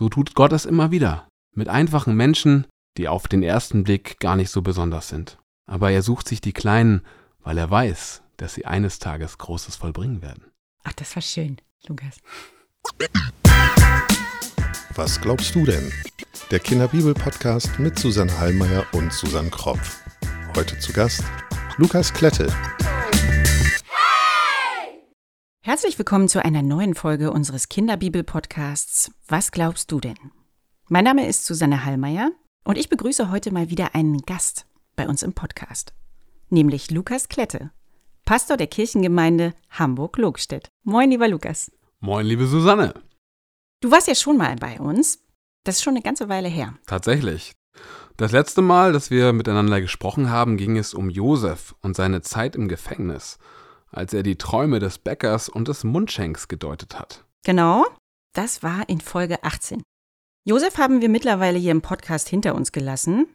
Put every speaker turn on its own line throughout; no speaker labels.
So tut Gott es immer wieder. Mit einfachen Menschen, die auf den ersten Blick gar nicht so besonders sind. Aber er sucht sich die Kleinen, weil er weiß, dass sie eines Tages Großes vollbringen werden.
Ach, das war schön, Lukas.
Was glaubst du denn? Der Kinderbibel-Podcast mit Susanne Hallmeier und Susanne Kropf. Heute zu Gast Lukas Klette.
Herzlich willkommen zu einer neuen Folge unseres Kinderbibel-Podcasts Was glaubst du denn? Mein Name ist Susanne Hallmeier und ich begrüße heute mal wieder einen Gast bei uns im Podcast, nämlich Lukas Klette, Pastor der Kirchengemeinde Hamburg-Logstedt. Moin, lieber Lukas.
Moin, liebe Susanne.
Du warst ja schon mal bei uns. Das ist schon eine ganze Weile her.
Tatsächlich. Das letzte Mal, dass wir miteinander gesprochen haben, ging es um Josef und seine Zeit im Gefängnis, als er die Träume des Bäckers und des Mundschenks gedeutet hat.
Genau, das war in Folge 18. Josef haben wir mittlerweile hier im Podcast hinter uns gelassen.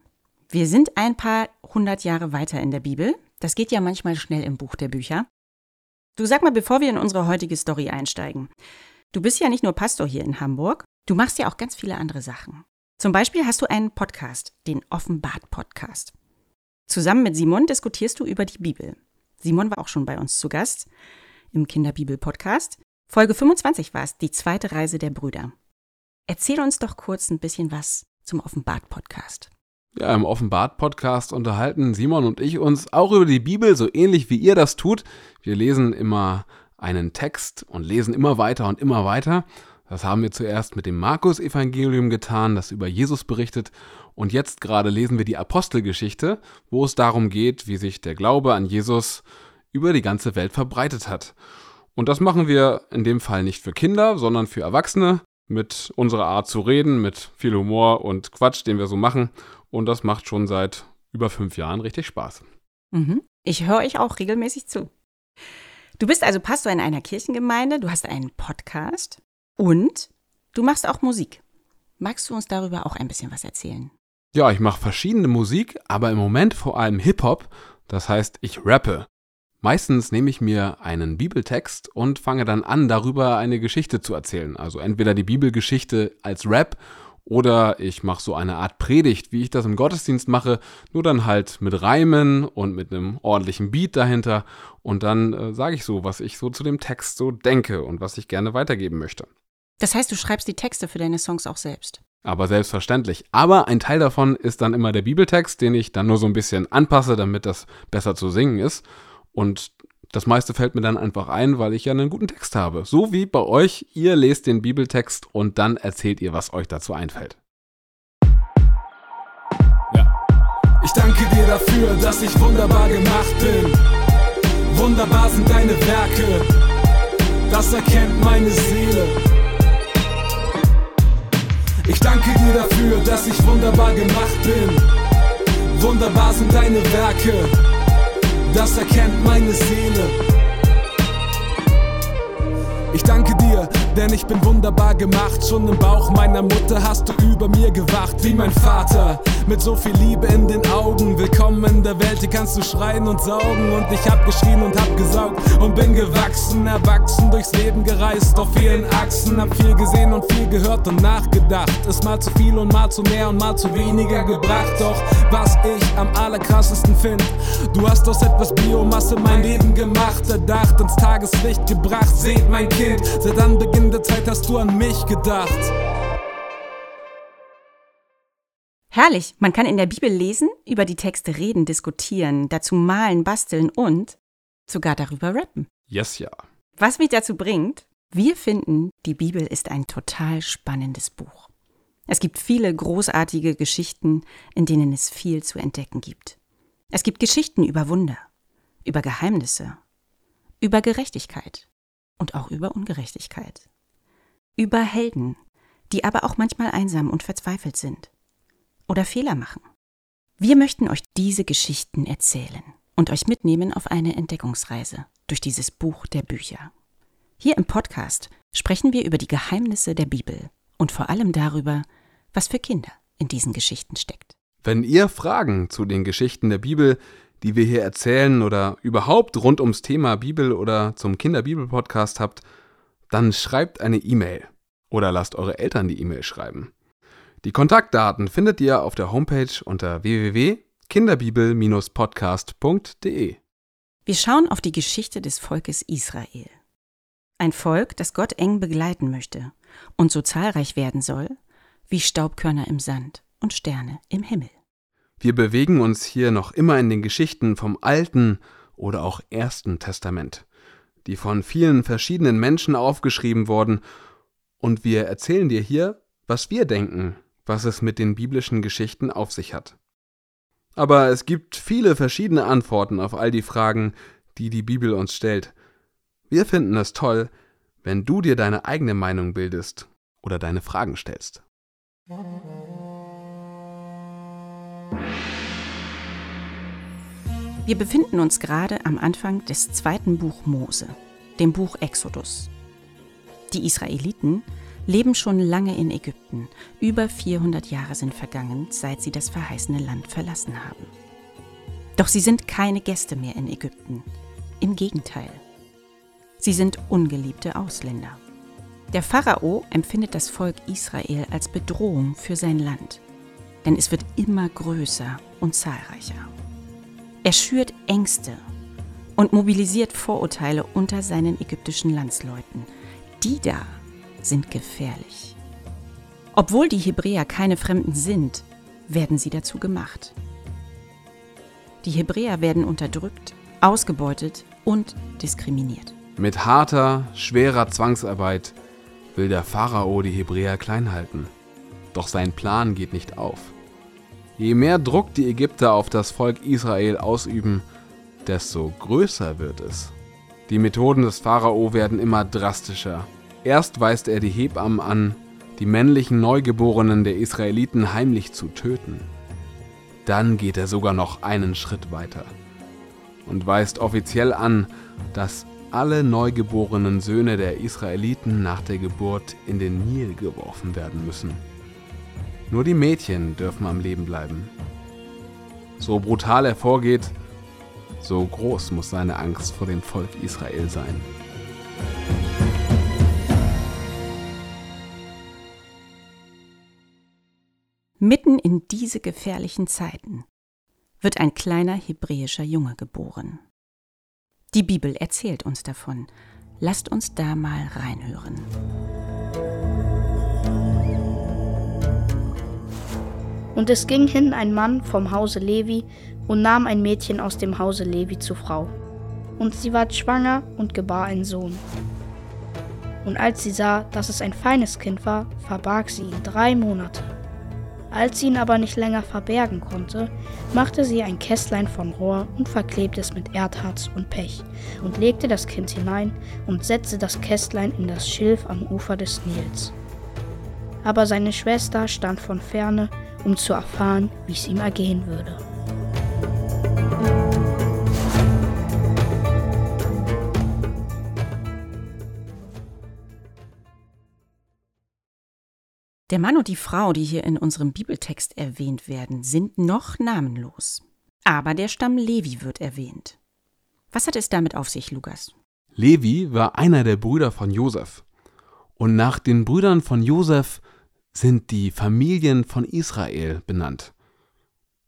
Wir sind ein paar hundert Jahre weiter in der Bibel. Das geht ja manchmal schnell im Buch der Bücher. Du sag mal, bevor wir in unsere heutige Story einsteigen. Du bist ja nicht nur Pastor hier in Hamburg, du machst ja auch ganz viele andere Sachen. Zum Beispiel hast du einen Podcast, den Offenbart-Podcast. Zusammen mit Simon diskutierst du über die Bibel. Simon war auch schon bei uns zu Gast im Kinderbibel-Podcast. Folge 25 war es, die zweite Reise der Brüder. Erzähl uns doch kurz ein bisschen was zum Offenbart-Podcast.
Ja, im Offenbart-Podcast unterhalten Simon und ich uns auch über die Bibel, so ähnlich wie ihr das tut. Wir lesen immer einen Text und lesen immer weiter und immer weiter. Das haben wir zuerst mit dem Markus-Evangelium getan, das über Jesus berichtet. Und jetzt gerade lesen wir die Apostelgeschichte, wo es darum geht, wie sich der Glaube an Jesus über die ganze Welt verbreitet hat. Und das machen wir in dem Fall nicht für Kinder, sondern für Erwachsene mit unserer Art zu reden, mit viel Humor und Quatsch, den wir so machen. Und das macht schon seit über fünf Jahren richtig Spaß.
Mhm. Ich höre euch auch regelmäßig zu. Du bist also Pastor in einer Kirchengemeinde, du hast einen Podcast und du machst auch Musik. Magst du uns darüber auch ein bisschen was erzählen?
Ja, ich mache verschiedene Musik, aber im Moment vor allem Hip-Hop. Das heißt, ich rappe. Meistens nehme ich mir einen Bibeltext und fange dann an, darüber eine Geschichte zu erzählen. Also entweder die Bibelgeschichte als Rap oder ich mache so eine Art Predigt, wie ich das im Gottesdienst mache, nur dann halt mit Reimen und mit einem ordentlichen Beat dahinter. Und dann äh, sage ich so, was ich so zu dem Text so denke und was ich gerne weitergeben möchte.
Das heißt, du schreibst die Texte für deine Songs auch selbst.
Aber selbstverständlich. Aber ein Teil davon ist dann immer der Bibeltext, den ich dann nur so ein bisschen anpasse, damit das besser zu singen ist. Und das meiste fällt mir dann einfach ein, weil ich ja einen guten Text habe. So wie bei euch, ihr lest den Bibeltext und dann erzählt ihr, was euch dazu einfällt.
Ja. Ich danke dir dafür, dass ich wunderbar gemacht bin. Wunderbar sind deine Werke, das erkennt meine Seele. Ich danke dir dafür, dass ich wunderbar gemacht bin. Wunderbar sind deine Werke das erkennt meine Seele. Ich danke dir, denn ich bin wunderbar gemacht. Schon im Bauch meiner Mutter hast du über mir gewacht, wie mein Vater. Mit so viel Liebe in den Augen. Willkommen in der Welt, hier kannst du schreien und saugen. Und ich hab geschrien und hab gesaugt und bin gewachsen, erwachsen, durchs Leben gereist, auf vielen Achsen. Hab viel gesehen und viel gehört und nachgedacht. Ist mal zu viel und mal zu mehr und mal zu weniger gebracht. Doch was ich am allerkrassesten find, du hast aus etwas Biomasse mein Leben gemacht, erdacht, ins Tageslicht gebracht. Seht mein Kind, seit Anbeginn der Zeit hast du an mich gedacht.
Herrlich, man kann in der Bibel lesen, über die Texte reden, diskutieren, dazu malen, basteln und sogar darüber rappen.
Yes, ja.
Was mich dazu bringt, wir finden, die Bibel ist ein total spannendes Buch. Es gibt viele großartige Geschichten, in denen es viel zu entdecken gibt. Es gibt Geschichten über Wunder, über Geheimnisse, über Gerechtigkeit und auch über Ungerechtigkeit, über Helden, die aber auch manchmal einsam und verzweifelt sind oder Fehler machen. Wir möchten euch diese Geschichten erzählen und euch mitnehmen auf eine Entdeckungsreise durch dieses Buch der Bücher. Hier im Podcast sprechen wir über die Geheimnisse der Bibel und vor allem darüber, was für Kinder in diesen Geschichten steckt.
Wenn ihr Fragen zu den Geschichten der Bibel, die wir hier erzählen oder überhaupt rund ums Thema Bibel oder zum Kinderbibel-Podcast habt, dann schreibt eine E-Mail Oder lasst eure Eltern die E-Mail schreiben. Die Kontaktdaten findet ihr auf der Homepage unter www.kinderbibel-podcast.de.
Wir schauen auf die Geschichte des Volkes Israel. Ein Volk, das Gott eng begleiten möchte und so zahlreich werden soll wie Staubkörner im Sand und Sterne im Himmel.
Wir bewegen uns hier noch immer in den Geschichten vom Alten oder auch Ersten Testament, die von vielen verschiedenen Menschen aufgeschrieben wurden, und wir erzählen dir hier, was wir denken, was es mit den biblischen Geschichten auf sich hat. Aber es gibt viele verschiedene Antworten auf all die Fragen, die die Bibel uns stellt. Wir finden es toll, wenn du dir deine eigene Meinung bildest oder deine Fragen stellst.
Wir befinden uns gerade am Anfang des zweiten Buch Mose, dem Buch Exodus. Die Israeliten leben schon lange in Ägypten. Über 400 Jahre sind vergangen, seit sie das verheißene Land verlassen haben. Doch sie sind keine Gäste mehr in Ägypten. Im Gegenteil. Sie sind ungeliebte Ausländer. Der Pharao empfindet das Volk Israel als Bedrohung für sein Land, denn es wird immer größer und zahlreicher. Er schürt Ängste und mobilisiert Vorurteile unter seinen ägyptischen Landsleuten. Die da sind gefährlich. Obwohl die Hebräer keine Fremden sind, werden sie dazu gemacht. Die Hebräer werden unterdrückt, ausgebeutet und diskriminiert.
Mit harter, schwerer Zwangsarbeit will der Pharao die Hebräer klein halten. Doch sein Plan geht nicht auf. Je mehr Druck die Ägypter auf das Volk Israel ausüben, desto größer wird es. Die Methoden des Pharao werden immer drastischer. Erst weist er die Hebammen an, die männlichen Neugeborenen der Israeliten heimlich zu töten. Dann geht er sogar noch einen Schritt weiter und weist offiziell an, dass alle neugeborenen Söhne der Israeliten nach der Geburt in den Nil geworfen werden müssen. Nur die Mädchen dürfen am Leben bleiben. So brutal er vorgeht, so groß muss seine Angst vor dem Volk Israel sein.
Mitten in diese gefährlichen Zeiten wird ein kleiner hebräischer Junge geboren. Die Bibel erzählt uns davon. Lasst uns da mal reinhören.
Und es ging hin ein Mann vom Hause Levi und nahm ein Mädchen aus dem Hause Levi zur Frau. Und sie ward schwanger und gebar einen Sohn. Und als sie sah, dass es ein feines Kind war, verbarg sie ihn drei Monate. Als sie ihn aber nicht länger verbergen konnte, machte sie ein Kästlein von Rohr und verklebte es mit Erdharz und Pech und legte das Kind hinein und setzte das Kästlein in das Schilf am Ufer des Nils. Aber seine Schwester stand von ferne um zu erfahren, wie es ihm ergehen würde.
Der Mann und die Frau, die hier in unserem Bibeltext erwähnt werden, sind noch namenlos. Aber der Stamm Levi wird erwähnt. Was hat es damit auf sich, Lukas?
Levi war einer der Brüder von Josef. Und nach den Brüdern von Josef sind die Familien von Israel benannt.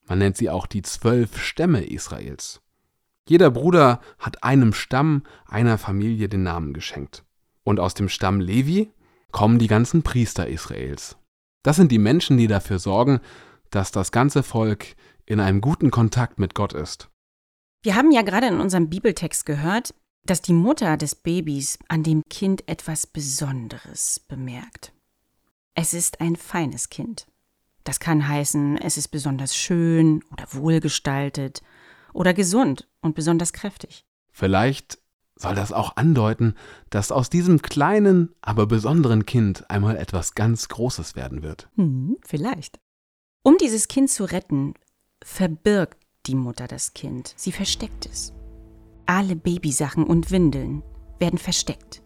Man nennt sie auch die zwölf Stämme Israels. Jeder Bruder hat einem Stamm, einer Familie den Namen geschenkt. Und aus dem Stamm Levi kommen die ganzen Priester Israels. Das sind die Menschen, die dafür sorgen, dass das ganze Volk in einem guten Kontakt mit Gott ist.
Wir haben ja gerade in unserem Bibeltext gehört, dass die Mutter des Babys an dem Kind etwas Besonderes bemerkt. Es ist ein feines Kind. Das kann heißen, es ist besonders schön oder wohlgestaltet oder gesund und besonders kräftig.
Vielleicht soll das auch andeuten, dass aus diesem kleinen, aber besonderen Kind einmal etwas ganz Großes werden wird.
Hm, vielleicht. Um dieses Kind zu retten, verbirgt die Mutter das Kind. Sie versteckt es. Alle Babysachen und Windeln werden versteckt.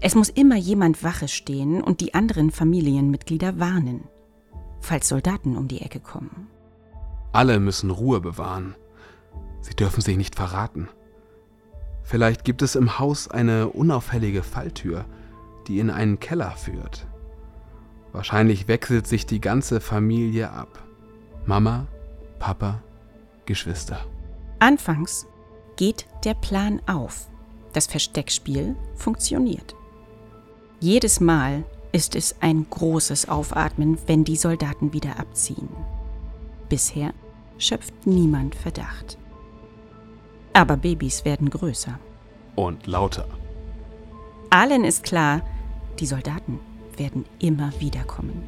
Es muss immer jemand Wache stehen und die anderen Familienmitglieder warnen, falls Soldaten um die Ecke kommen.
Alle müssen Ruhe bewahren. Sie dürfen sich nicht verraten. Vielleicht gibt es im Haus eine unauffällige Falltür, die in einen Keller führt. Wahrscheinlich wechselt sich die ganze Familie ab. Mama, Papa, Geschwister.
Anfangs geht der Plan auf. Das Versteckspiel funktioniert. Jedes Mal ist es ein großes Aufatmen, wenn die Soldaten wieder abziehen. Bisher schöpft niemand Verdacht. Aber Babys werden größer.
Und lauter.
Allen ist klar, die Soldaten werden immer wieder kommen.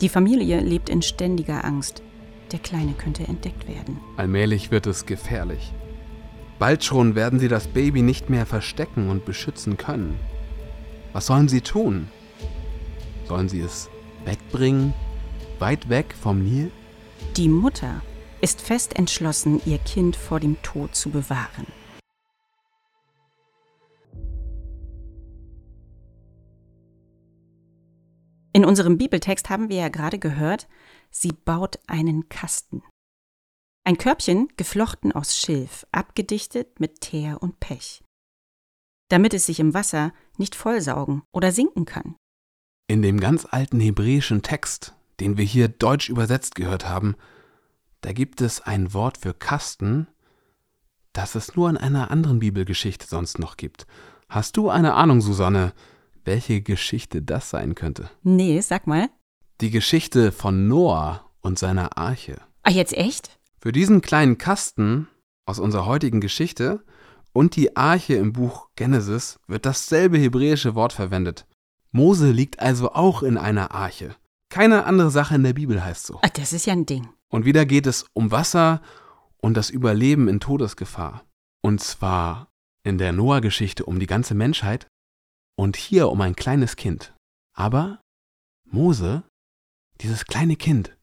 Die Familie lebt in ständiger Angst. Der Kleine könnte entdeckt werden.
Allmählich wird es gefährlich. Bald schon werden sie das Baby nicht mehr verstecken und beschützen können. Was sollen sie tun? Sollen sie es wegbringen? Weit weg vom Nil?
Die Mutter ist fest entschlossen, ihr Kind vor dem Tod zu bewahren. In unserem Bibeltext haben wir ja gerade gehört, sie baut einen Kasten. Ein Körbchen geflochten aus Schilf, abgedichtet mit Teer und Pech, damit es sich im Wasser nicht vollsaugen oder sinken kann.
In dem ganz alten hebräischen Text, den wir hier deutsch übersetzt gehört haben, da gibt es ein Wort für Kasten, das es nur in einer anderen Bibelgeschichte sonst noch gibt. Hast du eine Ahnung, Susanne, welche Geschichte das sein könnte?
Nee, sag mal.
Die Geschichte von Noah und seiner Arche.
Ah, jetzt echt?
Für diesen kleinen Kasten aus unserer heutigen Geschichte und die Arche im Buch Genesis wird dasselbe hebräische Wort verwendet. Mose liegt also auch in einer Arche. Keine andere Sache in der Bibel heißt so.
Ah, das ist ja ein Ding.
Und wieder geht es um Wasser und das Überleben in Todesgefahr. Und zwar in der Noah-Geschichte um die ganze Menschheit und hier um ein kleines Kind. Aber Mose, dieses kleine Kind,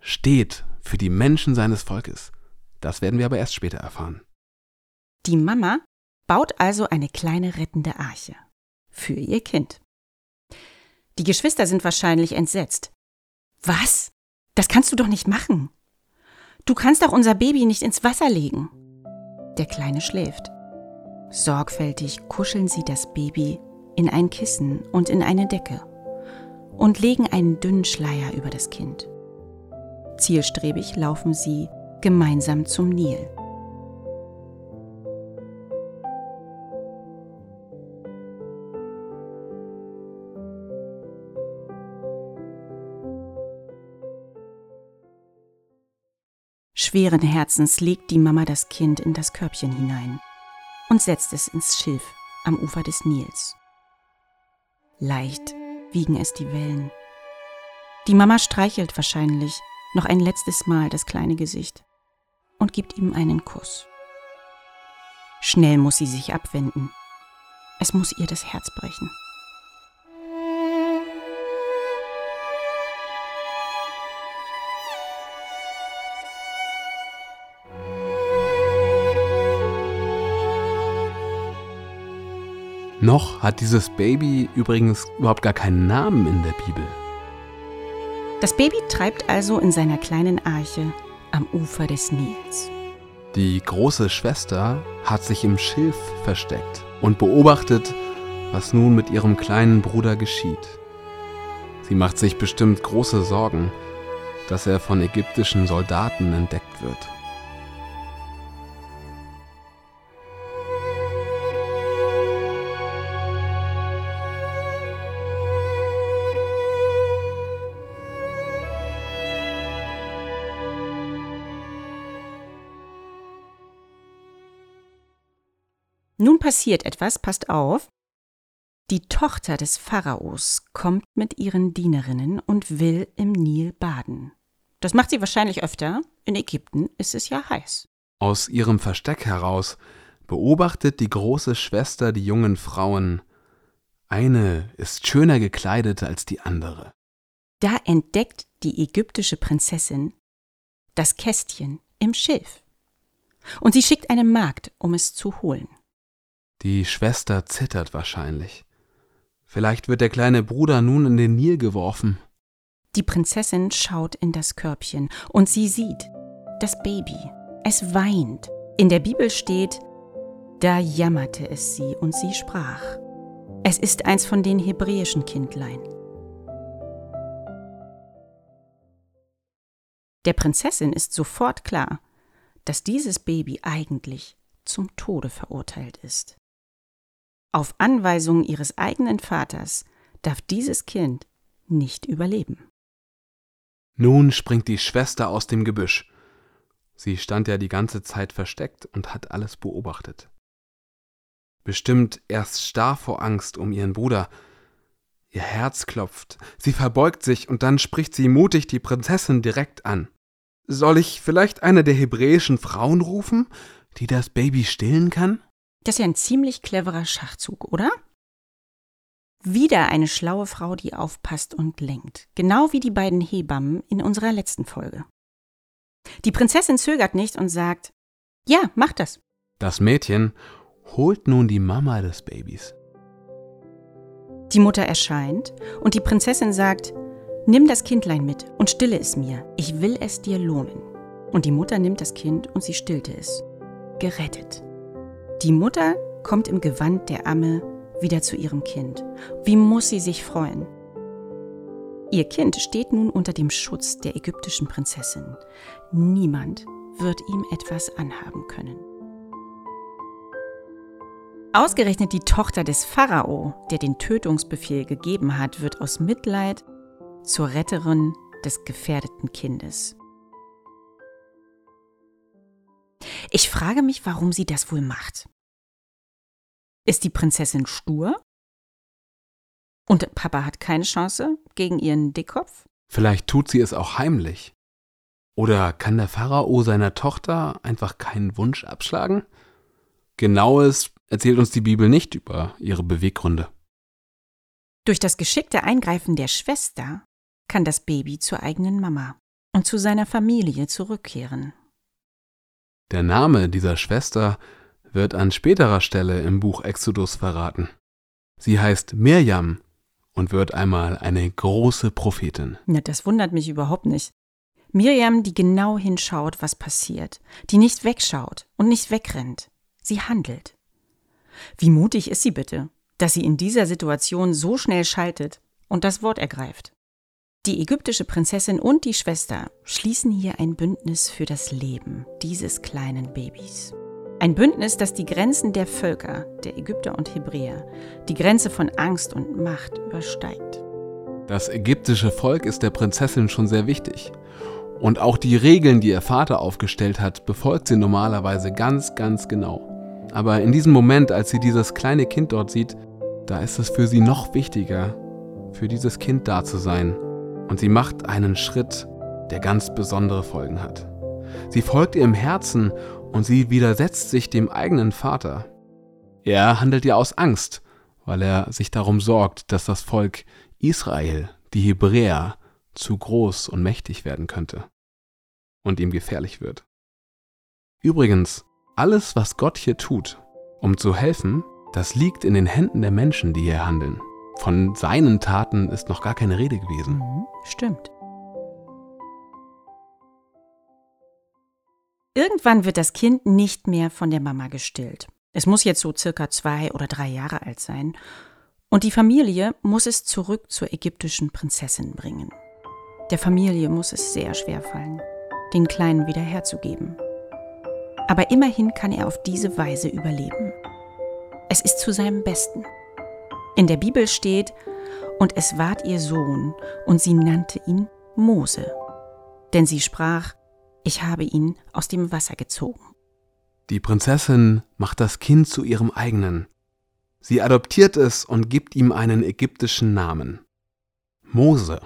steht für die Menschen seines Volkes. Das werden wir aber erst später erfahren.
Die Mama baut also eine kleine rettende Arche für ihr Kind. Die Geschwister sind wahrscheinlich entsetzt. Was? Das kannst du doch nicht machen. Du kannst doch unser Baby nicht ins Wasser legen. Der Kleine schläft. Sorgfältig kuscheln sie das Baby in ein Kissen und in eine Decke und legen einen dünnen Schleier über das Kind. Zielstrebig laufen sie gemeinsam zum Nil. Schweren Herzens legt die Mama das Kind in das Körbchen hinein und setzt es ins Schilf am Ufer des Nils. Leicht wiegen es die Wellen. Die Mama streichelt wahrscheinlich noch ein letztes Mal das kleine Gesicht und gibt ihm einen Kuss. Schnell muss sie sich abwenden. Es muss ihr das Herz brechen.
Noch hat dieses Baby übrigens überhaupt gar keinen Namen in der Bibel.
Das Baby treibt also in seiner kleinen Arche am Ufer des Nils.
Die große Schwester hat sich im Schilf versteckt und beobachtet, was nun mit ihrem kleinen Bruder geschieht. Sie macht sich bestimmt große Sorgen, dass er von ägyptischen Soldaten entdeckt wird.
Passiert etwas, passt auf. Die Tochter des Pharaos kommt mit ihren Dienerinnen und will im Nil baden. Das macht sie wahrscheinlich öfter. In Ägypten ist es ja heiß.
Aus ihrem Versteck heraus beobachtet die große Schwester die jungen Frauen. Eine ist schöner gekleidet als die andere.
Da entdeckt die ägyptische Prinzessin das Kästchen im Schilf. Und sie schickt eine Magd, um es zu holen.
Die Schwester zittert wahrscheinlich. Vielleicht wird der kleine Bruder nun in den Nil geworfen.
Die Prinzessin schaut in das Körbchen und sie sieht das Baby. Es weint. In der Bibel steht, da jammerte es sie und sie sprach. Es ist eins von den hebräischen Kindlein. Der Prinzessin ist sofort klar, dass dieses Baby eigentlich zum Tode verurteilt ist. Auf Anweisung ihres eigenen Vaters darf dieses Kind nicht überleben.
Nun springt die Schwester aus dem Gebüsch. Sie stand ja die ganze Zeit versteckt und hat alles beobachtet. Bestimmt erst starr vor Angst um ihren Bruder. Ihr Herz klopft, sie verbeugt sich und dann spricht sie mutig die Prinzessin direkt an. Soll ich vielleicht eine der hebräischen Frauen rufen, die das Baby stillen kann?
Das ist ja ein ziemlich cleverer Schachzug, oder? Wieder eine schlaue Frau, die aufpasst und lenkt. Genau wie die beiden Hebammen in unserer letzten Folge. Die Prinzessin zögert nicht und sagt, ja, mach das.
Das Mädchen holt nun die Mama des Babys.
Die Mutter erscheint und die Prinzessin sagt, nimm das Kindlein mit und stille es mir, ich will es dir lohnen. Und die Mutter nimmt das Kind und sie stillte es. Gerettet. Die Mutter kommt im Gewand der Amme wieder zu ihrem Kind. Wie muss sie sich freuen? Ihr Kind steht nun unter dem Schutz der ägyptischen Prinzessin. Niemand wird ihm etwas anhaben können. Ausgerechnet die Tochter des Pharao, der den Tötungsbefehl gegeben hat, wird aus Mitleid zur Retterin des gefährdeten Kindes. Ich frage mich, warum sie das wohl macht. Ist die Prinzessin stur? Und Papa hat keine Chance gegen ihren Dickkopf?
Vielleicht tut sie es auch heimlich. Oder kann der Pharao seiner Tochter einfach keinen Wunsch abschlagen? Genaues erzählt uns die Bibel nicht über ihre Beweggründe.
Durch das geschickte Eingreifen der Schwester kann das Baby zur eigenen Mama und zu seiner Familie zurückkehren.
Der Name dieser Schwester wird an späterer Stelle im Buch Exodus verraten. Sie heißt Mirjam und wird einmal eine große Prophetin.
Ja, das wundert mich überhaupt nicht. Mirjam, die genau hinschaut, was passiert, die nicht wegschaut und nicht wegrennt. Sie handelt. Wie mutig ist sie bitte, dass sie in dieser Situation so schnell schaltet und das Wort ergreift. Die ägyptische Prinzessin und die Schwester schließen hier ein Bündnis für das Leben dieses kleinen Babys. Ein Bündnis, das die Grenzen der Völker, der Ägypter und Hebräer, die Grenze von Angst und Macht übersteigt.
Das ägyptische Volk ist der Prinzessin schon sehr wichtig. Und auch die Regeln, die ihr Vater aufgestellt hat, befolgt sie normalerweise ganz, ganz genau. Aber in diesem Moment, als sie dieses kleine Kind dort sieht, da ist es für sie noch wichtiger, für dieses Kind da zu sein. Und sie macht einen Schritt, der ganz besondere Folgen hat. Sie folgt ihrem Herzen und sie widersetzt sich dem eigenen Vater. Er handelt ja aus Angst, weil er sich darum sorgt, dass das Volk Israel, die Hebräer, zu groß und mächtig werden könnte und ihm gefährlich wird. Übrigens, alles, was Gott hier tut, um zu helfen, das liegt in den Händen der Menschen, die hier handeln. Von seinen Taten ist noch gar keine Rede gewesen.
Mhm, stimmt. Irgendwann wird das Kind nicht mehr von der Mama gestillt. Es muss jetzt so circa zwei oder drei Jahre alt sein. Und die Familie muss es zurück zur ägyptischen Prinzessin bringen. Der Familie muss es sehr schwer fallen, den Kleinen wieder herzugeben. Aber immerhin kann er auf diese Weise überleben. Es ist zu seinem Besten. In der Bibel steht, und es ward ihr Sohn, und sie nannte ihn Mose. Denn sie sprach, ich habe ihn aus dem Wasser gezogen.
Die Prinzessin macht das Kind zu ihrem eigenen. Sie adoptiert es und gibt ihm einen ägyptischen Namen. Mose.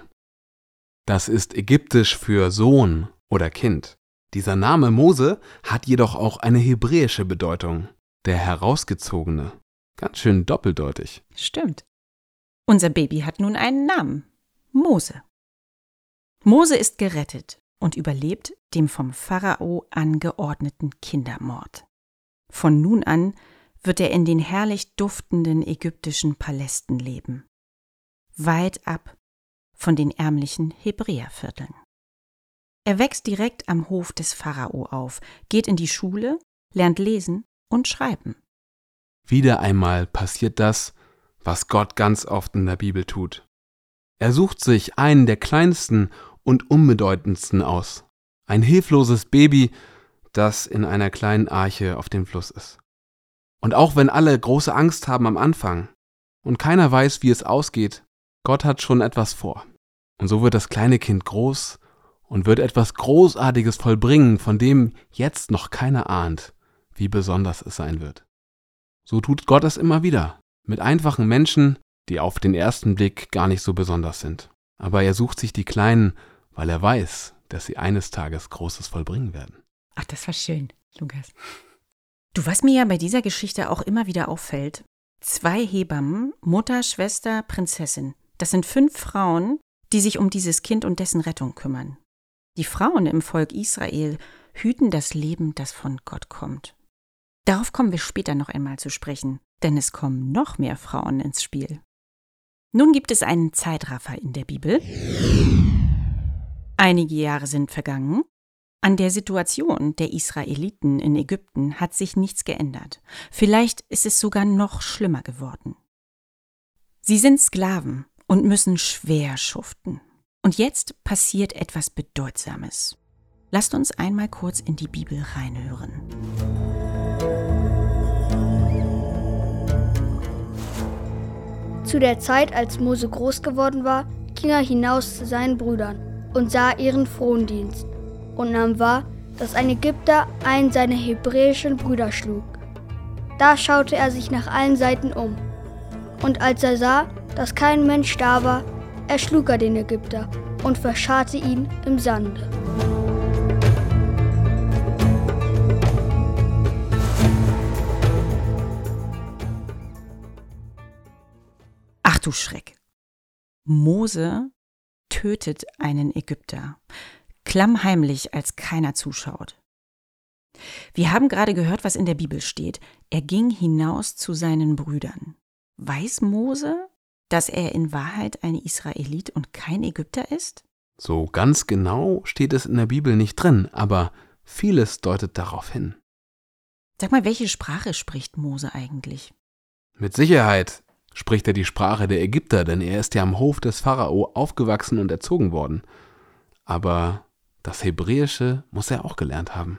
Das ist ägyptisch für Sohn oder Kind. Dieser Name Mose hat jedoch auch eine hebräische Bedeutung, der Herausgezogene. Ganz schön doppeldeutig.
Stimmt. Unser Baby hat nun einen Namen. Mose. Mose ist gerettet und überlebt dem vom Pharao angeordneten Kindermord. Von nun an wird er in den herrlich duftenden ägyptischen Palästen leben, weit ab von den ärmlichen Hebräervierteln. Er wächst direkt am Hof des Pharao auf, geht in die Schule, lernt lesen und schreiben.
Wieder einmal passiert das, was Gott ganz oft in der Bibel tut. Er sucht sich einen der kleinsten und unbedeutendsten aus. Ein hilfloses Baby, das in einer kleinen Arche auf dem Fluss ist. Und auch wenn alle große Angst haben am Anfang und keiner weiß, wie es ausgeht, Gott hat schon etwas vor. Und so wird das kleine Kind groß und wird etwas Großartiges vollbringen, von dem jetzt noch keiner ahnt, wie besonders es sein wird. So tut Gott es immer wieder, mit einfachen Menschen, die auf den ersten Blick gar nicht so besonders sind. Aber er sucht sich die Kleinen, weil er weiß, dass sie eines Tages Großes vollbringen werden.
Ach, das war schön, Lukas. Du, was mir ja bei dieser Geschichte auch immer wieder auffällt, zwei Hebammen, Mutter, Schwester, Prinzessin, das sind fünf Frauen, die sich um dieses Kind und dessen Rettung kümmern. Die Frauen im Volk Israel hüten das Leben, das von Gott kommt. Darauf kommen wir später noch einmal zu sprechen, denn es kommen noch mehr Frauen ins Spiel. Nun gibt es einen Zeitraffer in der Bibel. Einige Jahre sind vergangen. An der Situation der Israeliten in Ägypten hat sich nichts geändert. Vielleicht ist es sogar noch schlimmer geworden. Sie sind Sklaven und müssen schwer schuften. Und jetzt passiert etwas Bedeutsames. Lasst uns einmal kurz in die Bibel reinhören.
Zu der Zeit, als Mose groß geworden war, ging er hinaus zu seinen Brüdern und sah ihren Frondienst und nahm wahr, dass ein Ägypter einen seiner hebräischen Brüder schlug. Da schaute er sich nach allen Seiten um. Und als er sah, dass kein Mensch da war, erschlug er den Ägypter und verscharrte ihn im Sande.
Du Schreck. Mose tötet einen Ägypter, klammheimlich, als keiner zuschaut. Wir haben gerade gehört, was in der Bibel steht. Er ging hinaus zu seinen Brüdern. Weiß Mose, dass er in Wahrheit ein Israelit und kein Ägypter ist?
So ganz genau steht es in der Bibel nicht drin, aber vieles deutet darauf hin.
Sag mal, welche Sprache spricht Mose eigentlich?
Mit Sicherheit spricht er die Sprache der Ägypter, denn er ist ja am Hof des Pharao aufgewachsen und erzogen worden. Aber das Hebräische muss er auch gelernt haben.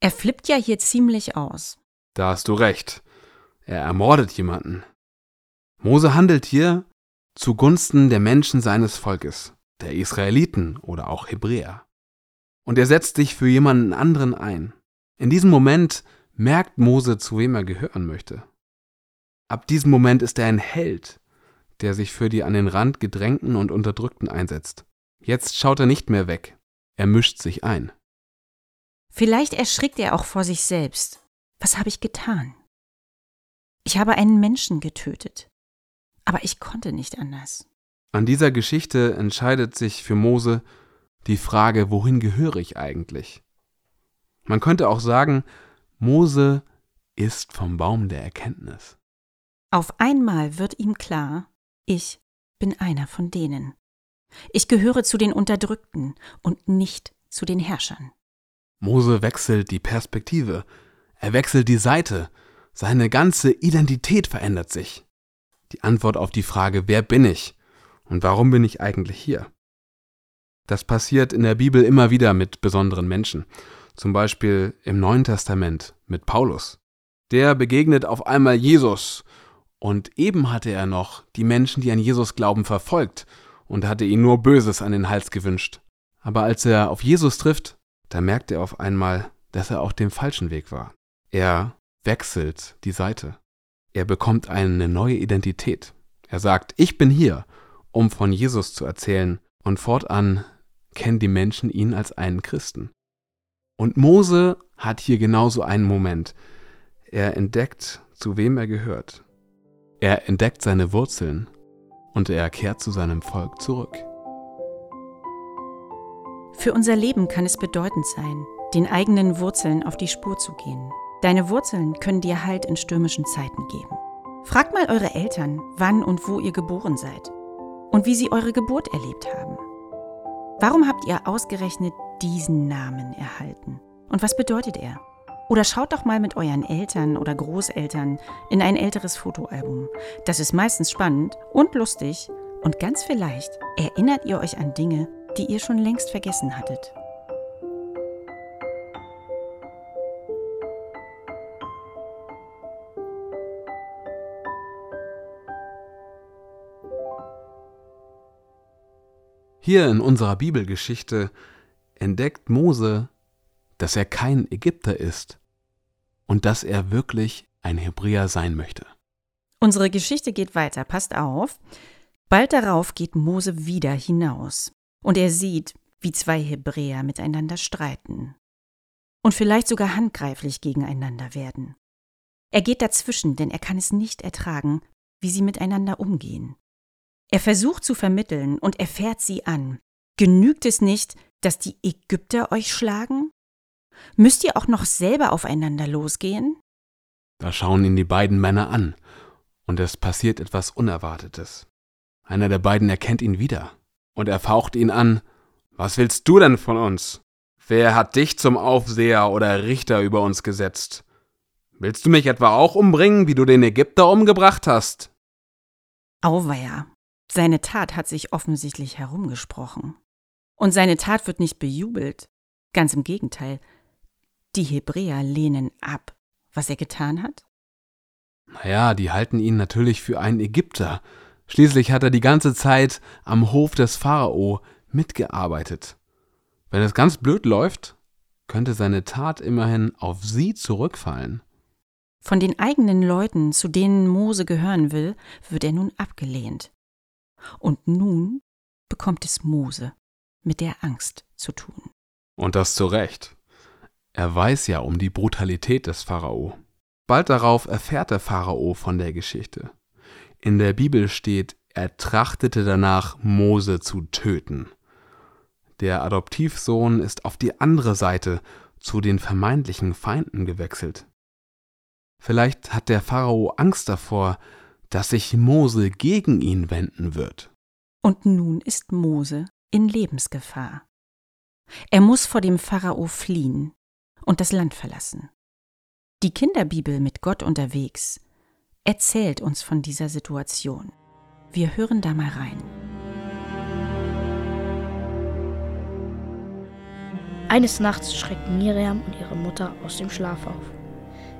Er flippt ja hier ziemlich aus.
Da hast du recht. Er ermordet jemanden. Mose handelt hier zugunsten der Menschen seines Volkes, der Israeliten oder auch Hebräer. Und er setzt sich für jemanden anderen ein. In diesem Moment merkt Mose, zu wem er gehören möchte. Ab diesem Moment ist er ein Held, der sich für die an den Rand gedrängten und Unterdrückten einsetzt. Jetzt schaut er nicht mehr weg, er mischt sich ein.
Vielleicht erschrickt er auch vor sich selbst. Was habe ich getan? Ich habe einen Menschen getötet. Aber ich konnte nicht anders.
An dieser Geschichte entscheidet sich für Mose die Frage, wohin gehöre ich eigentlich? Man könnte auch sagen, Mose ist vom Baum der Erkenntnis.
Auf einmal wird ihm klar, ich bin einer von denen. Ich gehöre zu den Unterdrückten und nicht zu den Herrschern.
Mose wechselt die Perspektive, er wechselt die Seite, seine ganze Identität verändert sich die Antwort auf die Frage, wer bin ich und warum bin ich eigentlich hier? Das passiert in der Bibel immer wieder mit besonderen Menschen, zum Beispiel im Neuen Testament mit Paulus. Der begegnet auf einmal Jesus und eben hatte er noch die Menschen, die an Jesus glauben, verfolgt und hatte ihnen nur Böses an den Hals gewünscht. Aber als er auf Jesus trifft, da merkt er auf einmal, dass er auf dem falschen Weg war. Er wechselt die Seite. Er bekommt eine neue Identität. Er sagt, ich bin hier, um von Jesus zu erzählen, und fortan kennen die Menschen ihn als einen Christen. Und Mose hat hier genauso einen Moment. Er entdeckt, zu wem er gehört. Er entdeckt seine Wurzeln und er kehrt zu seinem Volk zurück.
Für unser Leben kann es bedeutend sein, den eigenen Wurzeln auf die Spur zu gehen. Deine Wurzeln können dir Halt in stürmischen Zeiten geben. Fragt mal eure Eltern, wann und wo ihr geboren seid und wie sie eure Geburt erlebt haben. Warum habt ihr ausgerechnet diesen Namen erhalten? Und was bedeutet er? Oder schaut doch mal mit euren Eltern oder Großeltern in ein älteres Fotoalbum. Das ist meistens spannend und lustig und ganz vielleicht erinnert ihr euch an Dinge, die ihr schon längst vergessen hattet.
Hier in unserer Bibelgeschichte entdeckt Mose dass er kein Ägypter ist und dass er wirklich ein Hebräer sein möchte.
Unsere Geschichte geht weiter, passt auf. Bald darauf geht Mose wieder hinaus und er sieht, wie zwei Hebräer miteinander streiten und vielleicht sogar handgreiflich gegeneinander werden. Er geht dazwischen, denn er kann es nicht ertragen, wie sie miteinander umgehen. Er versucht zu vermitteln und er fährt sie an. Genügt es nicht, dass die Ägypter euch schlagen? Müsst ihr auch noch selber aufeinander losgehen?
Da schauen ihn die beiden Männer an, und es passiert etwas Unerwartetes. Einer der beiden erkennt ihn wieder, und er faucht ihn an. Was willst du denn von uns? Wer hat dich zum Aufseher oder Richter über uns gesetzt? Willst du mich etwa auch umbringen, wie du den Ägypter umgebracht hast?
Auweia, seine Tat hat sich offensichtlich herumgesprochen. Und seine Tat wird nicht bejubelt. Ganz im Gegenteil. Die Hebräer lehnen ab, was er getan hat.
Naja, die halten ihn natürlich für einen Ägypter. Schließlich hat er die ganze Zeit am Hof des Pharao mitgearbeitet. Wenn es ganz blöd läuft, könnte seine Tat immerhin auf sie zurückfallen.
Von den eigenen Leuten, zu denen Mose gehören will, wird er nun abgelehnt. Und nun bekommt es Mose mit der Angst zu tun.
Und das zu Recht. Er weiß ja um die Brutalität des Pharao. Bald darauf erfährt der Pharao von der Geschichte. In der Bibel steht, er trachtete danach, Mose zu töten. Der Adoptivsohn ist auf die andere Seite zu den vermeintlichen Feinden gewechselt. Vielleicht hat der Pharao Angst davor, dass sich Mose gegen ihn wenden wird.
Und nun ist Mose in Lebensgefahr. Er muss vor dem Pharao fliehen und das Land verlassen. Die Kinderbibel mit Gott unterwegs erzählt uns von dieser Situation. Wir hören da mal rein.
Eines Nachts schrecken Miriam und ihre Mutter aus dem Schlaf auf.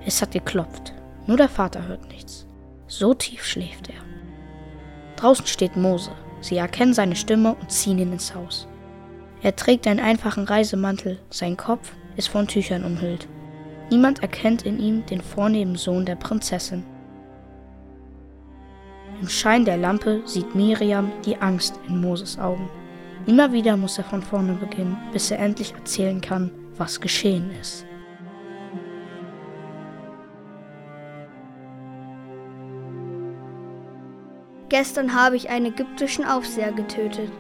Es hat geklopft, nur der Vater hört nichts. So tief schläft er. Draußen steht Mose. Sie erkennen seine Stimme und ziehen ihn ins Haus. Er trägt einen einfachen Reisemantel, sein Kopf ist von Tüchern umhüllt. Niemand erkennt in ihm den vornehmen Sohn der Prinzessin. Im Schein der Lampe sieht Miriam die Angst in Moses Augen. Immer wieder muss er von vorne beginnen, bis er endlich erzählen kann, was geschehen ist.
Gestern habe ich einen ägyptischen Aufseher getötet.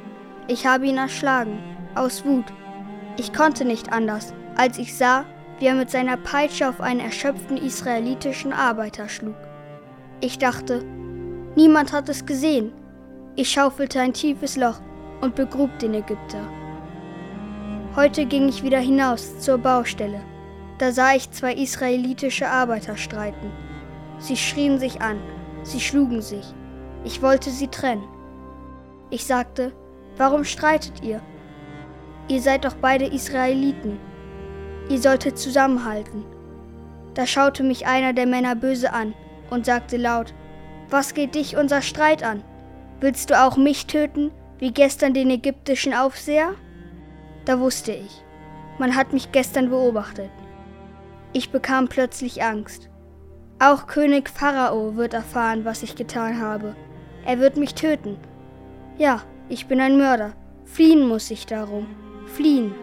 Ich habe ihn erschlagen, aus Wut. Ich konnte nicht anders, als ich sah, wie er mit seiner Peitsche auf einen erschöpften israelitischen Arbeiter schlug. Ich dachte, niemand hat es gesehen. Ich schaufelte ein tiefes Loch und begrub den Ägypter. Heute ging ich wieder hinaus zur Baustelle. Da sah ich zwei israelitische Arbeiter streiten. Sie schrien sich an, sie schlugen sich. Ich wollte sie trennen. Ich sagte, warum streitet ihr? Ihr seid doch beide Israeliten. Ihr solltet zusammenhalten. Da schaute mich einer der Männer böse an und sagte laut, was geht dich unser Streit an? Willst du auch mich töten, wie gestern den ägyptischen Aufseher? Da wusste ich, man hat mich gestern beobachtet. Ich bekam plötzlich Angst. Auch König Pharao wird erfahren, was ich getan habe. Er wird mich töten. Ja, ich bin ein Mörder. Fliehen muss ich darum. Fliehen.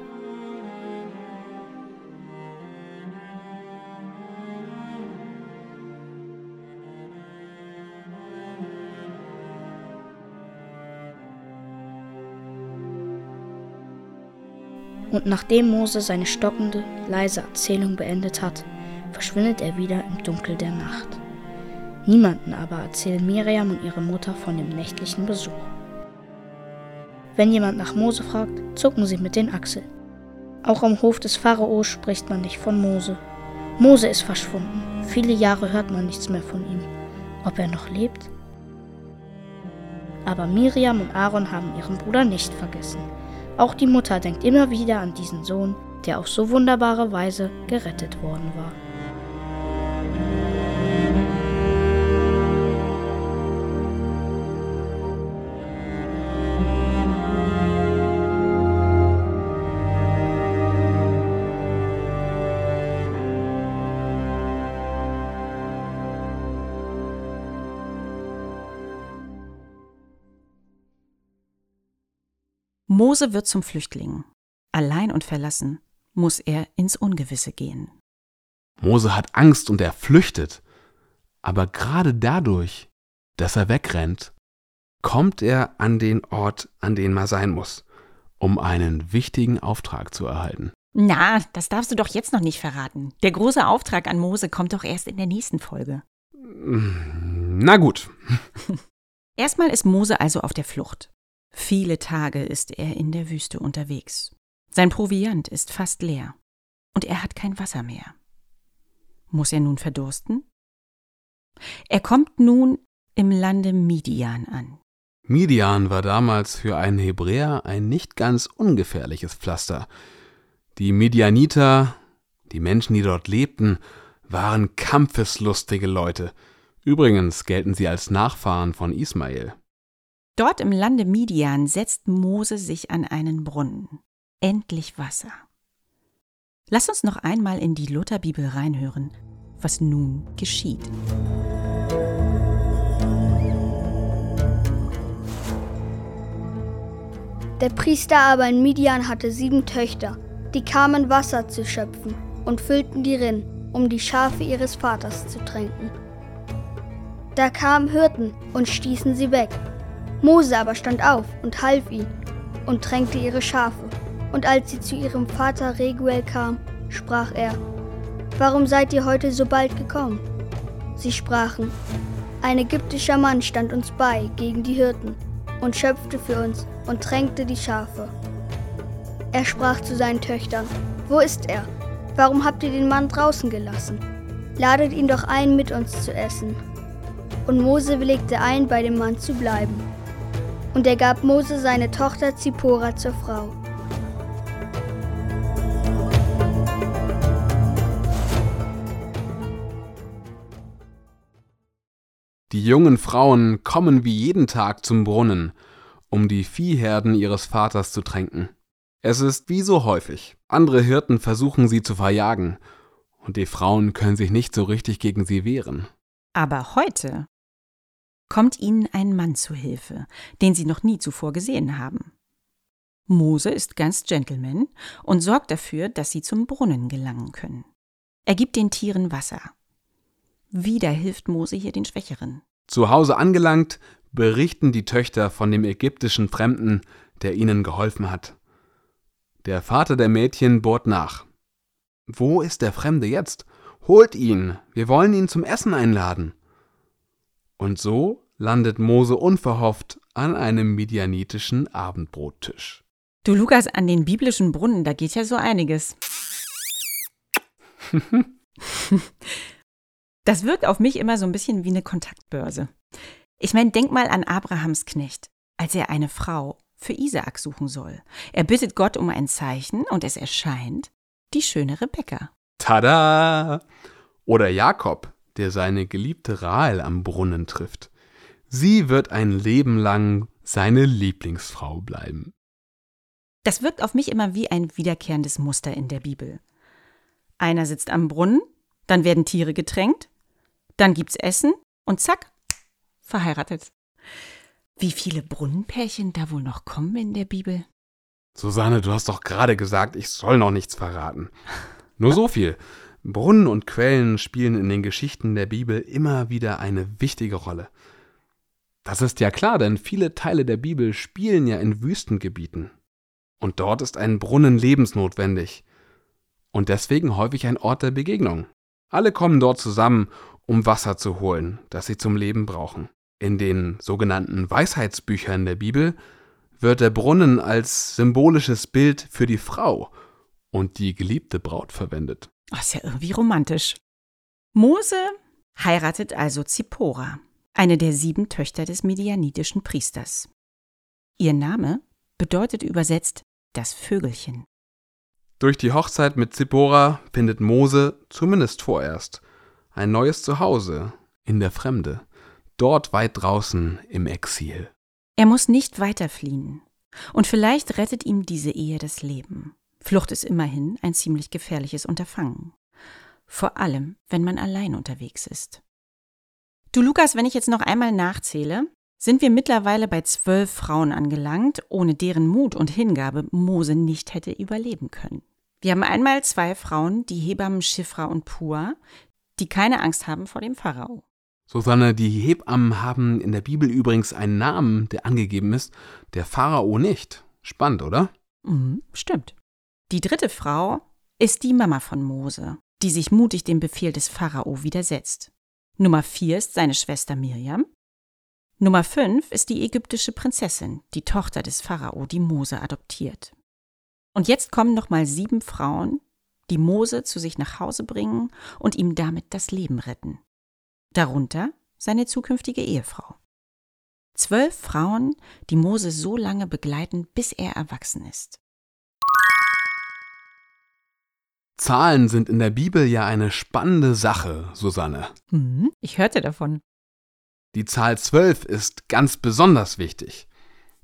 Und nachdem Mose seine stockende, leise Erzählung beendet hat, verschwindet er wieder im Dunkel der Nacht. Niemanden aber erzählen Miriam und ihre Mutter von dem nächtlichen Besuch. Wenn jemand nach Mose fragt, zucken sie mit den Achseln. Auch am Hof des Pharao spricht man nicht von Mose. Mose ist verschwunden. Viele Jahre hört man nichts mehr von ihm. Ob er noch lebt? Aber Miriam und Aaron haben ihren Bruder nicht vergessen. Auch die Mutter denkt immer wieder an diesen Sohn, der auf so wunderbare Weise gerettet worden war.
Mose wird zum Flüchtling. Allein und verlassen muss er ins Ungewisse gehen.
Mose hat Angst und er flüchtet. Aber gerade dadurch, dass er wegrennt, kommt er an den Ort, an den man sein muss, um einen wichtigen Auftrag zu erhalten.
Na, das darfst du doch jetzt noch nicht verraten. Der große Auftrag an Mose kommt doch erst in der nächsten Folge.
Na gut.
Erstmal ist Mose also auf der Flucht. Viele Tage ist er in der Wüste unterwegs. Sein Proviant ist fast leer. Und er hat kein Wasser mehr. Muss er nun verdursten? Er kommt nun im Lande Midian an.
Midian war damals für einen Hebräer ein nicht ganz ungefährliches Pflaster. Die Midianiter, die Menschen, die dort lebten, waren kampfeslustige Leute. Übrigens gelten sie als Nachfahren von Ismael.
Dort im Lande Midian setzt Mose sich an einen Brunnen. Endlich Wasser. Lass uns noch einmal in die Lutherbibel reinhören, was nun geschieht.
Der Priester aber in Midian hatte sieben Töchter, die kamen Wasser zu schöpfen und füllten die Rinn, um die Schafe ihres Vaters zu tränken. Da kamen Hirten und stießen sie weg. Mose aber stand auf und half ihnen und tränkte ihre Schafe. Und als sie zu ihrem Vater Reguel kam, sprach er, Warum seid ihr heute so bald gekommen? Sie sprachen, ein ägyptischer Mann stand uns bei gegen die Hirten und schöpfte für uns und tränkte die Schafe. Er sprach zu seinen Töchtern, Wo ist er? Warum habt ihr den Mann draußen gelassen? Ladet ihn doch ein, mit uns zu essen. Und Mose willigte ein, bei dem Mann zu bleiben. Und er gab Mose seine Tochter Zippora zur Frau.
Die jungen Frauen kommen wie jeden Tag zum Brunnen, um die Viehherden ihres Vaters zu tränken. Es ist wie so häufig. Andere Hirten versuchen sie zu verjagen, und die Frauen können sich nicht so richtig gegen sie wehren.
Aber heute kommt ihnen ein Mann zu Hilfe, den sie noch nie zuvor gesehen haben. Mose ist ganz Gentleman und sorgt dafür, dass sie zum Brunnen gelangen können. Er gibt den Tieren Wasser. Wieder hilft Mose hier den Schwächeren.
Zu Hause angelangt, berichten die Töchter von dem ägyptischen Fremden, der ihnen geholfen hat. Der Vater der Mädchen bohrt nach. Wo ist der Fremde jetzt? Holt ihn, wir wollen ihn zum Essen einladen. Und so landet Mose unverhofft an einem midianitischen Abendbrottisch.
Du Lukas, an den biblischen Brunnen, da geht ja so einiges. Das wirkt auf mich immer so ein bisschen wie eine Kontaktbörse. Ich meine, denk mal an Abrahams Knecht, als er eine Frau für Isaak suchen soll. Er bittet Gott um ein Zeichen und es erscheint die schöne Rebekka.
Tada! Oder Jakob, der seine geliebte Rahel am Brunnen trifft. Sie wird ein Leben lang seine Lieblingsfrau bleiben.
Das wirkt auf mich immer wie ein wiederkehrendes Muster in der Bibel. Einer sitzt am Brunnen, dann werden Tiere getränkt, dann gibt's Essen und zack, verheiratet. Wie viele Brunnenpärchen da wohl noch kommen in der Bibel?
Susanne, du hast doch gerade gesagt, ich soll noch nichts verraten. Nur so viel. Brunnen und Quellen spielen in den Geschichten der Bibel immer wieder eine wichtige Rolle. Das ist ja klar, denn viele Teile der Bibel spielen ja in Wüstengebieten. Und dort ist ein Brunnen lebensnotwendig. Und deswegen häufig ein Ort der Begegnung. Alle kommen dort zusammen, um Wasser zu holen, das sie zum Leben brauchen. In den sogenannten Weisheitsbüchern der Bibel wird der Brunnen als symbolisches Bild für die Frau und die geliebte Braut verwendet.
Oh, ist ja irgendwie romantisch. Mose heiratet also Zippora, eine der sieben Töchter des medianitischen Priesters. Ihr Name bedeutet übersetzt das Vögelchen.
Durch die Hochzeit mit Zippora findet Mose, zumindest vorerst, ein neues Zuhause in der Fremde, dort weit draußen im Exil.
Er muss nicht weiter fliehen. Und vielleicht rettet ihm diese Ehe das Leben. Flucht ist immerhin ein ziemlich gefährliches Unterfangen. Vor allem, wenn man allein unterwegs ist. Du Lukas, wenn ich jetzt noch einmal nachzähle, sind wir mittlerweile bei zwölf Frauen angelangt, ohne deren Mut und Hingabe Mose nicht hätte überleben können. Wir haben einmal zwei Frauen, die Hebammen Schifra und Pua, die keine Angst haben vor dem Pharao.
Susanne, die Hebammen haben in der Bibel übrigens einen Namen, der angegeben ist, der Pharao nicht. Spannend, oder?
Mhm, stimmt. Die dritte Frau ist die Mama von Mose, die sich mutig dem Befehl des Pharao widersetzt. Nummer vier ist seine Schwester Miriam. Nummer fünf ist die ägyptische Prinzessin, die Tochter des Pharao, die Mose adoptiert. Und jetzt kommen nochmal sieben Frauen, die Mose zu sich nach Hause bringen und ihm damit das Leben retten. Darunter seine zukünftige Ehefrau. Zwölf Frauen, die Mose so lange begleiten, bis er erwachsen ist.
Zahlen sind in der Bibel ja eine spannende Sache, Susanne.
Hm, ich hörte davon.
Die Zahl 12 ist ganz besonders wichtig.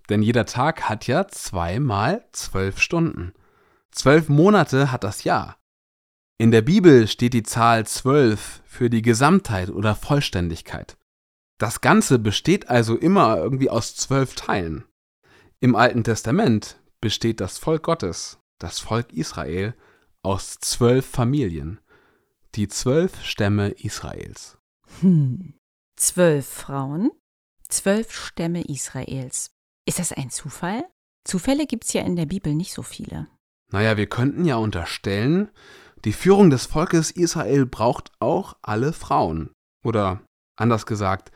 Denn jeder Tag hat ja zweimal zwölf Stunden. Zwölf Monate hat das Jahr. In der Bibel steht die Zahl 12 für die Gesamtheit oder Vollständigkeit. Das Ganze besteht also immer irgendwie aus zwölf Teilen. Im Alten Testament besteht das Volk Gottes, das Volk Israel, aus zwölf Familien, die zwölf Stämme Israels.
Hm. Zwölf Frauen, zwölf Stämme Israels. Ist das ein Zufall? Zufälle gibt's ja in der Bibel nicht so viele.
Naja, wir könnten ja unterstellen, die Führung des Volkes Israel braucht auch alle Frauen. Oder anders gesagt,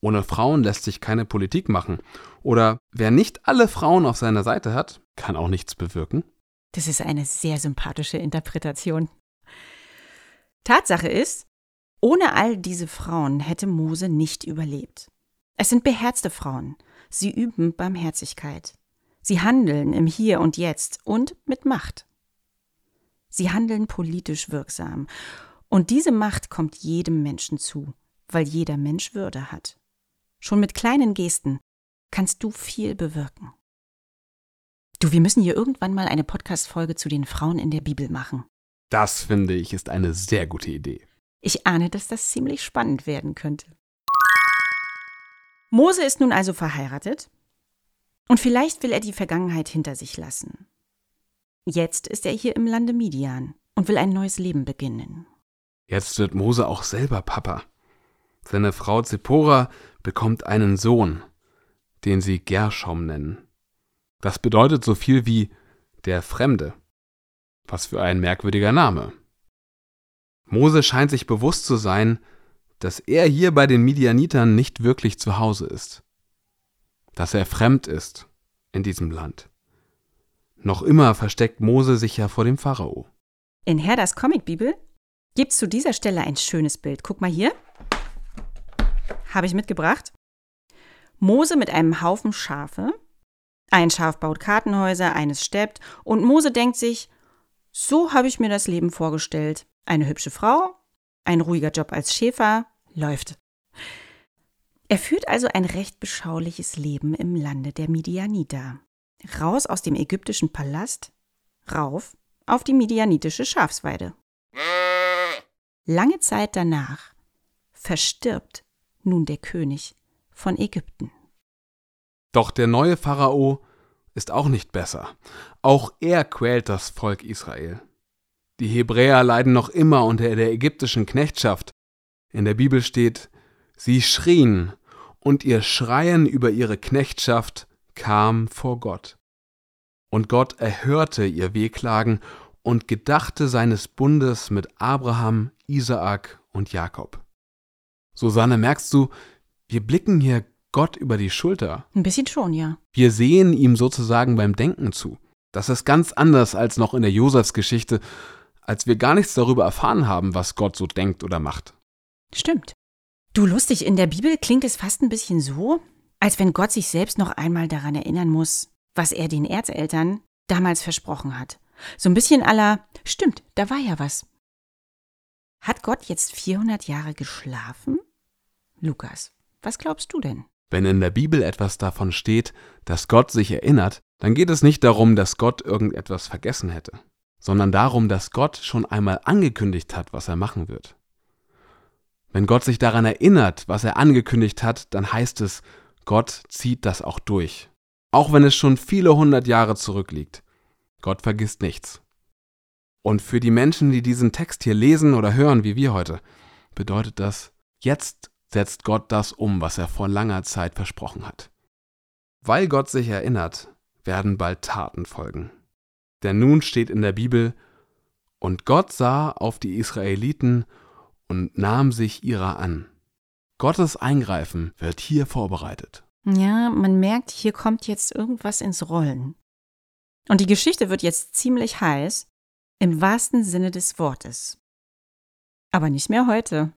ohne Frauen lässt sich keine Politik machen. Oder wer nicht alle Frauen auf seiner Seite hat, kann auch nichts bewirken.
Das ist eine sehr sympathische Interpretation. Tatsache ist, ohne all diese Frauen hätte Mose nicht überlebt. Es sind beherzte Frauen. Sie üben Barmherzigkeit. Sie handeln im Hier und Jetzt und mit Macht. Sie handeln politisch wirksam. Und diese Macht kommt jedem Menschen zu, weil jeder Mensch Würde hat. Schon mit kleinen Gesten kannst du viel bewirken. Du, wir müssen hier irgendwann mal eine Podcast-Folge zu den Frauen in der Bibel machen.
Das finde ich ist eine sehr gute Idee.
Ich ahne, dass das ziemlich spannend werden könnte. Mose ist nun also verheiratet und vielleicht will er die Vergangenheit hinter sich lassen. Jetzt ist er hier im Lande Midian und will ein neues Leben beginnen.
Jetzt wird Mose auch selber Papa. Seine Frau Zippora bekommt einen Sohn, den sie Gershom nennen. Das bedeutet so viel wie der Fremde. Was für ein merkwürdiger Name. Mose scheint sich bewusst zu sein, dass er hier bei den Midianitern nicht wirklich zu Hause ist. Dass er fremd ist in diesem Land. Noch immer versteckt Mose sich ja vor dem Pharao.
In Herdas Comicbibel gibt's zu dieser Stelle ein schönes Bild. Guck mal hier. Habe ich mitgebracht. Mose mit einem Haufen Schafe ein Schaf baut Kartenhäuser, eines steppt und Mose denkt sich, so habe ich mir das Leben vorgestellt. Eine hübsche Frau, ein ruhiger Job als Schäfer, läuft. Er führt also ein recht beschauliches Leben im Lande der Midianiter. Raus aus dem ägyptischen Palast, rauf auf die midianitische Schafsweide. Lange Zeit danach verstirbt nun der König von Ägypten.
Doch der neue Pharao ist auch nicht besser. Auch er quält das Volk Israel. Die Hebräer leiden noch immer unter der ägyptischen Knechtschaft. In der Bibel steht, sie schrien, und ihr Schreien über ihre Knechtschaft kam vor Gott. Und Gott erhörte ihr Wehklagen und gedachte seines Bundes mit Abraham, Isaak und Jakob. Susanne, merkst du, wir blicken hier Gott über die Schulter.
Ein bisschen schon, ja.
Wir sehen ihm sozusagen beim Denken zu. Das ist ganz anders als noch in der Josefsgeschichte, als wir gar nichts darüber erfahren haben, was Gott so denkt oder macht.
Stimmt. Du lustig, in der Bibel klingt es fast ein bisschen so, als wenn Gott sich selbst noch einmal daran erinnern muss, was er den Erzeltern damals versprochen hat. So ein bisschen aller, stimmt, da war ja was. Hat Gott jetzt 400 Jahre geschlafen? Lukas, was glaubst du denn?
Wenn in der Bibel etwas davon steht, dass Gott sich erinnert, dann geht es nicht darum, dass Gott irgendetwas vergessen hätte, sondern darum, dass Gott schon einmal angekündigt hat, was er machen wird. Wenn Gott sich daran erinnert, was er angekündigt hat, dann heißt es, Gott zieht das auch durch. Auch wenn es schon viele hundert Jahre zurückliegt. Gott vergisst nichts. Und für die Menschen, die diesen Text hier lesen oder hören, wie wir heute, bedeutet das, jetzt setzt Gott das um, was er vor langer Zeit versprochen hat. Weil Gott sich erinnert, werden bald Taten folgen. Denn nun steht in der Bibel, und Gott sah auf die Israeliten und nahm sich ihrer an. Gottes Eingreifen wird hier vorbereitet.
Ja, man merkt, hier kommt jetzt irgendwas ins Rollen. Und die Geschichte wird jetzt ziemlich heiß, im wahrsten Sinne des Wortes. Aber nicht mehr heute.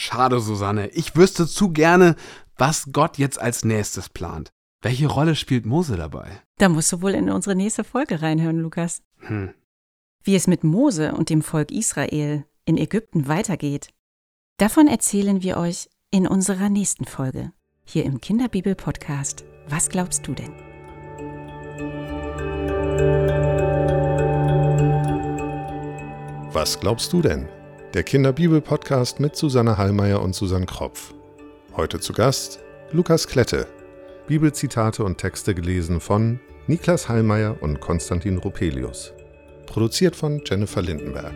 Schade, Susanne. Ich wüsste zu gerne, was Gott jetzt als nächstes plant. Welche Rolle spielt Mose dabei?
Da musst du wohl in unsere nächste Folge reinhören, Lukas.
Hm.
Wie es mit Mose und dem Volk Israel in Ägypten weitergeht, davon erzählen wir euch in unserer nächsten Folge hier im Kinderbibel-Podcast. Was glaubst du denn?
Was glaubst du denn? Der Kinderbibel-Podcast mit Susanne Hallmeier und Susanne Kropf. Heute zu Gast Lukas Klette. Bibelzitate und Texte gelesen von Niklas Hallmeier und Konstantin Rupelius. Produziert von Jennifer Lindenberg.